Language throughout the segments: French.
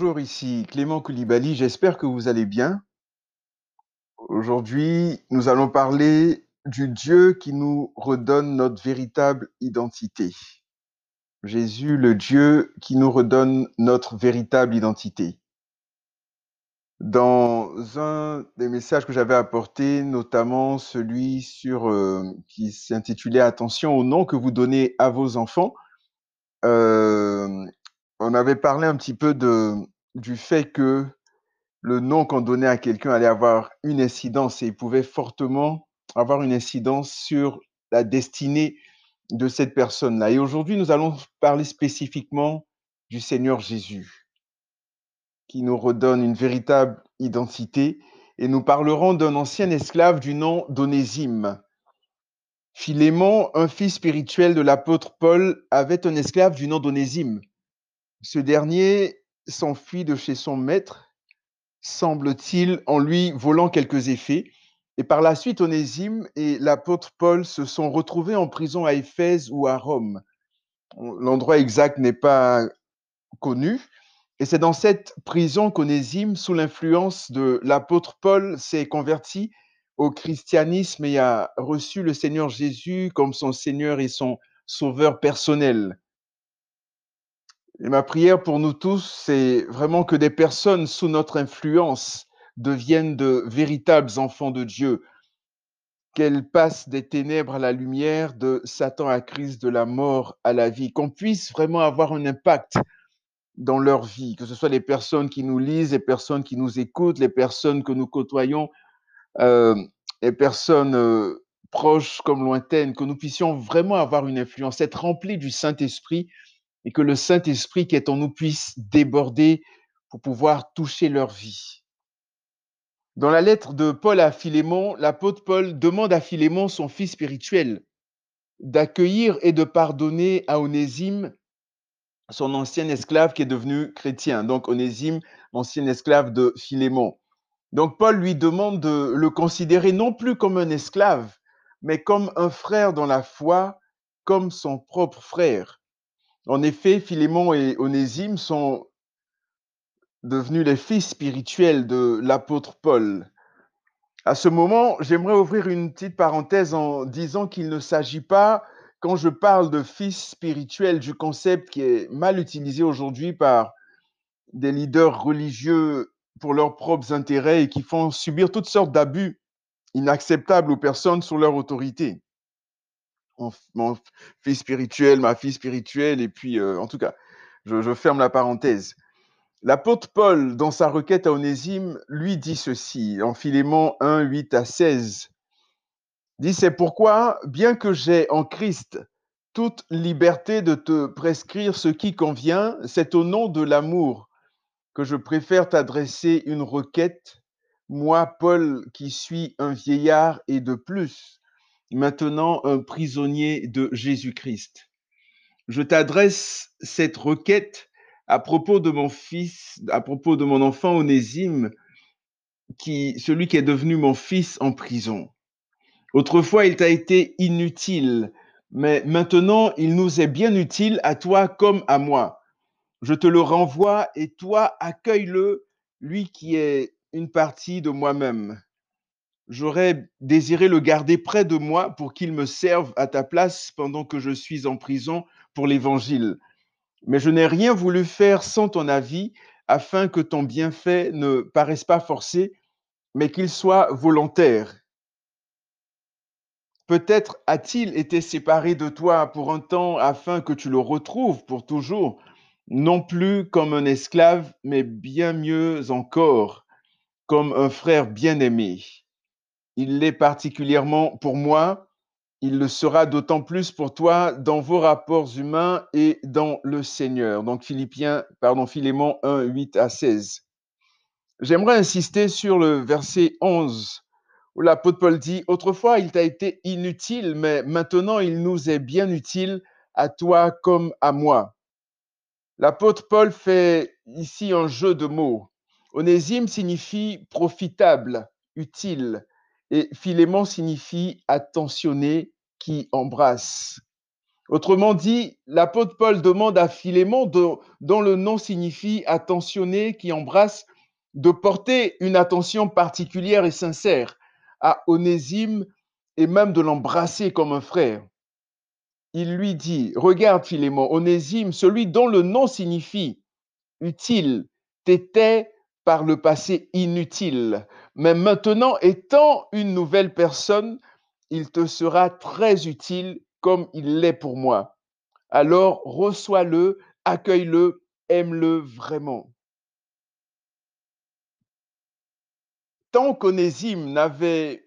Bonjour, ici Clément Koulibaly, j'espère que vous allez bien. Aujourd'hui, nous allons parler du Dieu qui nous redonne notre véritable identité. Jésus, le Dieu qui nous redonne notre véritable identité. Dans un des messages que j'avais apporté, notamment celui sur euh, qui s'intitulait Attention au nom que vous donnez à vos enfants, euh, on avait parlé un petit peu du fait que le nom qu'on donnait à quelqu'un allait avoir une incidence et il pouvait fortement avoir une incidence sur la destinée de cette personne-là. Et aujourd'hui, nous allons parler spécifiquement du Seigneur Jésus, qui nous redonne une véritable identité. Et nous parlerons d'un ancien esclave du nom d'Onésime. Philémon, un fils spirituel de l'apôtre Paul, avait un esclave du nom d'Onésime. Ce dernier s'enfuit de chez son maître, semble-t-il, en lui volant quelques effets. Et par la suite, Onésime et l'apôtre Paul se sont retrouvés en prison à Éphèse ou à Rome. L'endroit exact n'est pas connu. Et c'est dans cette prison qu'Onésime, sous l'influence de l'apôtre Paul, s'est converti au christianisme et a reçu le Seigneur Jésus comme son Seigneur et son Sauveur personnel. Et ma prière pour nous tous, c'est vraiment que des personnes sous notre influence deviennent de véritables enfants de Dieu, qu'elles passent des ténèbres à la lumière, de Satan à Christ, de la mort à la vie, qu'on puisse vraiment avoir un impact dans leur vie, que ce soit les personnes qui nous lisent, les personnes qui nous écoutent, les personnes que nous côtoyons, euh, les personnes euh, proches comme lointaines, que nous puissions vraiment avoir une influence, être remplis du Saint-Esprit et que le Saint-Esprit qui est en nous puisse déborder pour pouvoir toucher leur vie. Dans la lettre de Paul à Philémon, l'apôtre Paul demande à Philémon, son fils spirituel, d'accueillir et de pardonner à Onésime, son ancien esclave qui est devenu chrétien. Donc Onésime, ancien esclave de Philémon. Donc Paul lui demande de le considérer non plus comme un esclave, mais comme un frère dans la foi, comme son propre frère. En effet, Philémon et Onésime sont devenus les fils spirituels de l'apôtre Paul. À ce moment, j'aimerais ouvrir une petite parenthèse en disant qu'il ne s'agit pas, quand je parle de fils spirituels, du concept qui est mal utilisé aujourd'hui par des leaders religieux pour leurs propres intérêts et qui font subir toutes sortes d'abus inacceptables aux personnes sous leur autorité mon, fils spirituel, ma fille spirituelle, et puis, euh, en tout cas, je, ferme la parenthèse. L'apôtre Paul, dans sa requête à Onésime, lui dit ceci, en Philémon 1, 8 à 16. Dit, c'est pourquoi, bien que j'ai en Christ toute liberté de te prescrire ce qui convient, c'est au nom de l'amour que je préfère t'adresser une requête, moi, Paul, qui suis un vieillard et de plus maintenant un prisonnier de Jésus-Christ. Je t'adresse cette requête à propos de mon fils, à propos de mon enfant Onésime, qui, celui qui est devenu mon fils en prison. Autrefois, il t'a été inutile, mais maintenant, il nous est bien utile à toi comme à moi. Je te le renvoie et toi, accueille-le, lui qui est une partie de moi-même j'aurais désiré le garder près de moi pour qu'il me serve à ta place pendant que je suis en prison pour l'Évangile. Mais je n'ai rien voulu faire sans ton avis, afin que ton bienfait ne paraisse pas forcé, mais qu'il soit volontaire. Peut-être a-t-il été séparé de toi pour un temps afin que tu le retrouves pour toujours, non plus comme un esclave, mais bien mieux encore, comme un frère bien-aimé. Il l'est particulièrement pour moi. Il le sera d'autant plus pour toi dans vos rapports humains et dans le Seigneur. Donc Philippiens, pardon, Philémon 1, 8 à 16. J'aimerais insister sur le verset 11 où l'apôtre Paul dit, Autrefois il t'a été inutile, mais maintenant il nous est bien utile à toi comme à moi. L'apôtre Paul fait ici un jeu de mots. Onésime signifie profitable, utile. Et Philémon signifie attentionné qui embrasse. Autrement dit, l'apôtre Paul demande à Philémon, dont le nom signifie attentionné, qui embrasse, de porter une attention particulière et sincère à Onésime et même de l'embrasser comme un frère. Il lui dit, regarde Philémon, Onésime, celui dont le nom signifie utile, t'était par le passé inutile, mais maintenant étant une nouvelle personne, il te sera très utile comme il l'est pour moi. Alors reçois-le, accueille-le, aime-le vraiment. Tant qu'Onésime n'avait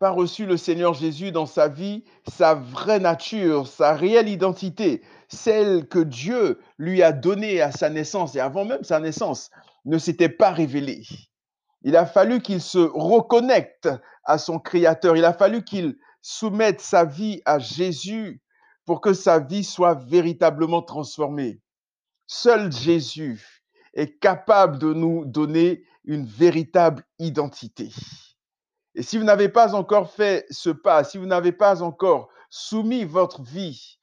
pas reçu le Seigneur Jésus dans sa vie, sa vraie nature, sa réelle identité, celle que Dieu lui a donnée à sa naissance et avant même sa naissance, ne s'était pas révélée. Il a fallu qu'il se reconnecte à son Créateur. Il a fallu qu'il soumette sa vie à Jésus pour que sa vie soit véritablement transformée. Seul Jésus est capable de nous donner une véritable identité. Et si vous n'avez pas encore fait ce pas, si vous n'avez pas encore soumis votre vie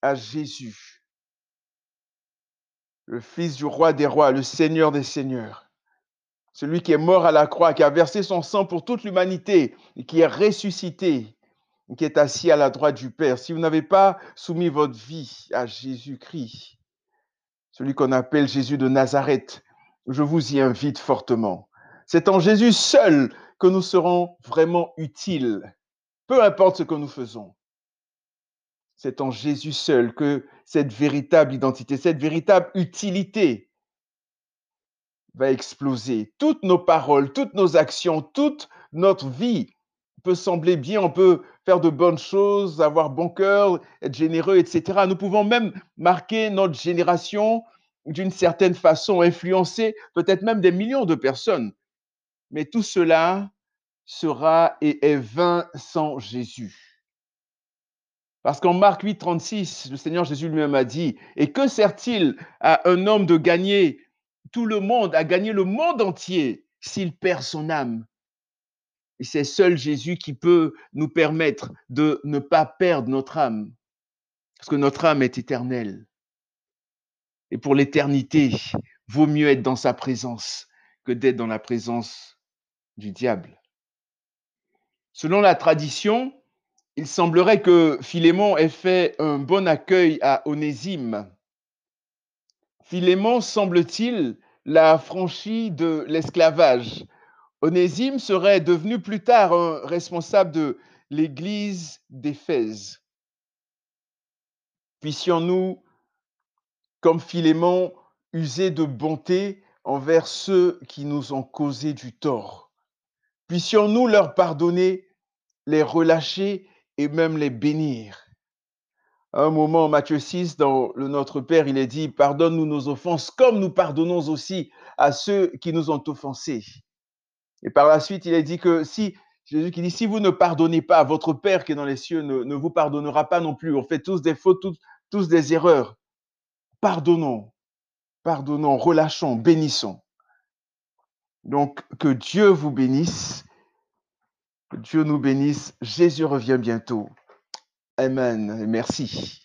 à Jésus, le Fils du roi des rois, le Seigneur des seigneurs, celui qui est mort à la croix, qui a versé son sang pour toute l'humanité et qui est ressuscité, qui est assis à la droite du Père, si vous n'avez pas soumis votre vie à Jésus-Christ, celui qu'on appelle Jésus de Nazareth, je vous y invite fortement. C'est en Jésus seul que nous serons vraiment utiles, peu importe ce que nous faisons. C'est en Jésus seul que cette véritable identité, cette véritable utilité va exploser. Toutes nos paroles, toutes nos actions, toute notre vie peut sembler bien, on peut faire de bonnes choses, avoir bon cœur, être généreux, etc. Nous pouvons même marquer notre génération d'une certaine façon, influencer peut-être même des millions de personnes. Mais tout cela sera et est vain sans Jésus. Parce qu'en Marc 8, 36, le Seigneur Jésus lui-même a dit, Et que sert-il à un homme de gagner tout le monde, à gagner le monde entier s'il perd son âme Et c'est seul Jésus qui peut nous permettre de ne pas perdre notre âme, parce que notre âme est éternelle. Et pour l'éternité, vaut mieux être dans sa présence que d'être dans la présence du diable. Selon la tradition, il semblerait que Philémon ait fait un bon accueil à Onésime. Philémon, semble-t-il, l'a franchi de l'esclavage. Onésime serait devenu plus tard un responsable de l'église d'Éphèse. Puissions-nous, comme Philémon, user de bonté envers ceux qui nous ont causé du tort? Puissions-nous leur pardonner, les relâcher et même les bénir? À un moment, Matthieu 6, dans le Notre Père, il est dit, pardonne-nous nos offenses comme nous pardonnons aussi à ceux qui nous ont offensés. Et par la suite, il est dit que si, Jésus qui dit, si vous ne pardonnez pas, votre Père qui est dans les cieux ne, vous pardonnera pas non plus. On fait tous des fautes, tous des erreurs. Pardonnons, pardonnons, relâchons, bénissons. Donc, que Dieu vous bénisse, que Dieu nous bénisse. Jésus revient bientôt. Amen. Merci.